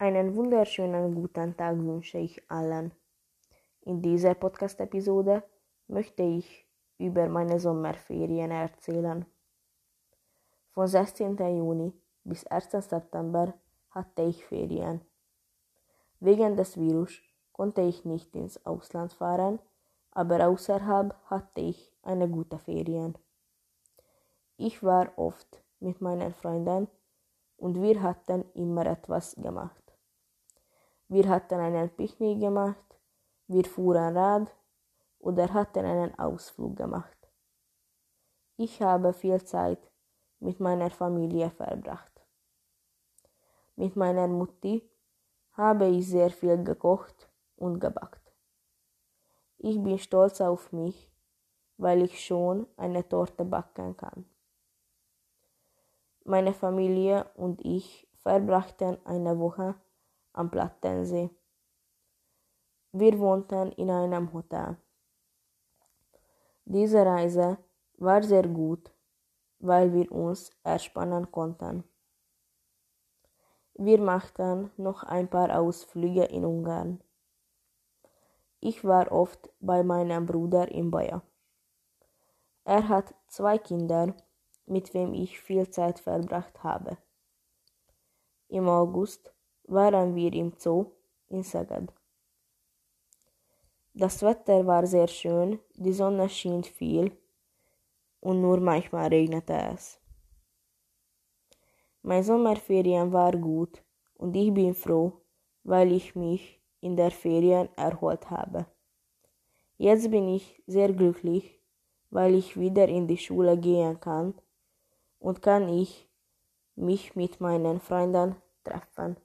Einen wunderschönen guten Tag wünsche ich allen. In dieser Podcast-Episode möchte ich über meine Sommerferien erzählen. Von 16. Juni bis 1. September hatte ich Ferien. Wegen des Virus konnte ich nicht ins Ausland fahren, aber außerhalb hatte ich eine gute Ferien. Ich war oft mit meinen Freunden und wir hatten immer etwas gemacht. Wir hatten einen Picknick gemacht, wir fuhren Rad oder hatten einen Ausflug gemacht. Ich habe viel Zeit mit meiner Familie verbracht. Mit meiner Mutti habe ich sehr viel gekocht und gebackt. Ich bin stolz auf mich, weil ich schon eine Torte backen kann. Meine Familie und ich verbrachten eine Woche am Plattensee. Wir wohnten in einem Hotel. Diese Reise war sehr gut, weil wir uns erspannen konnten. Wir machten noch ein paar Ausflüge in Ungarn. Ich war oft bei meinem Bruder in Baja. Er hat zwei Kinder, mit wem ich viel Zeit verbracht habe. Im August waren wir im Zoo in Szeged. Das Wetter war sehr schön, die Sonne schien viel und nur manchmal regnete es. Mein Sommerferien war gut und ich bin froh, weil ich mich in der Ferien erholt habe. Jetzt bin ich sehr glücklich, weil ich wieder in die Schule gehen kann und kann ich mich mit meinen Freunden treffen.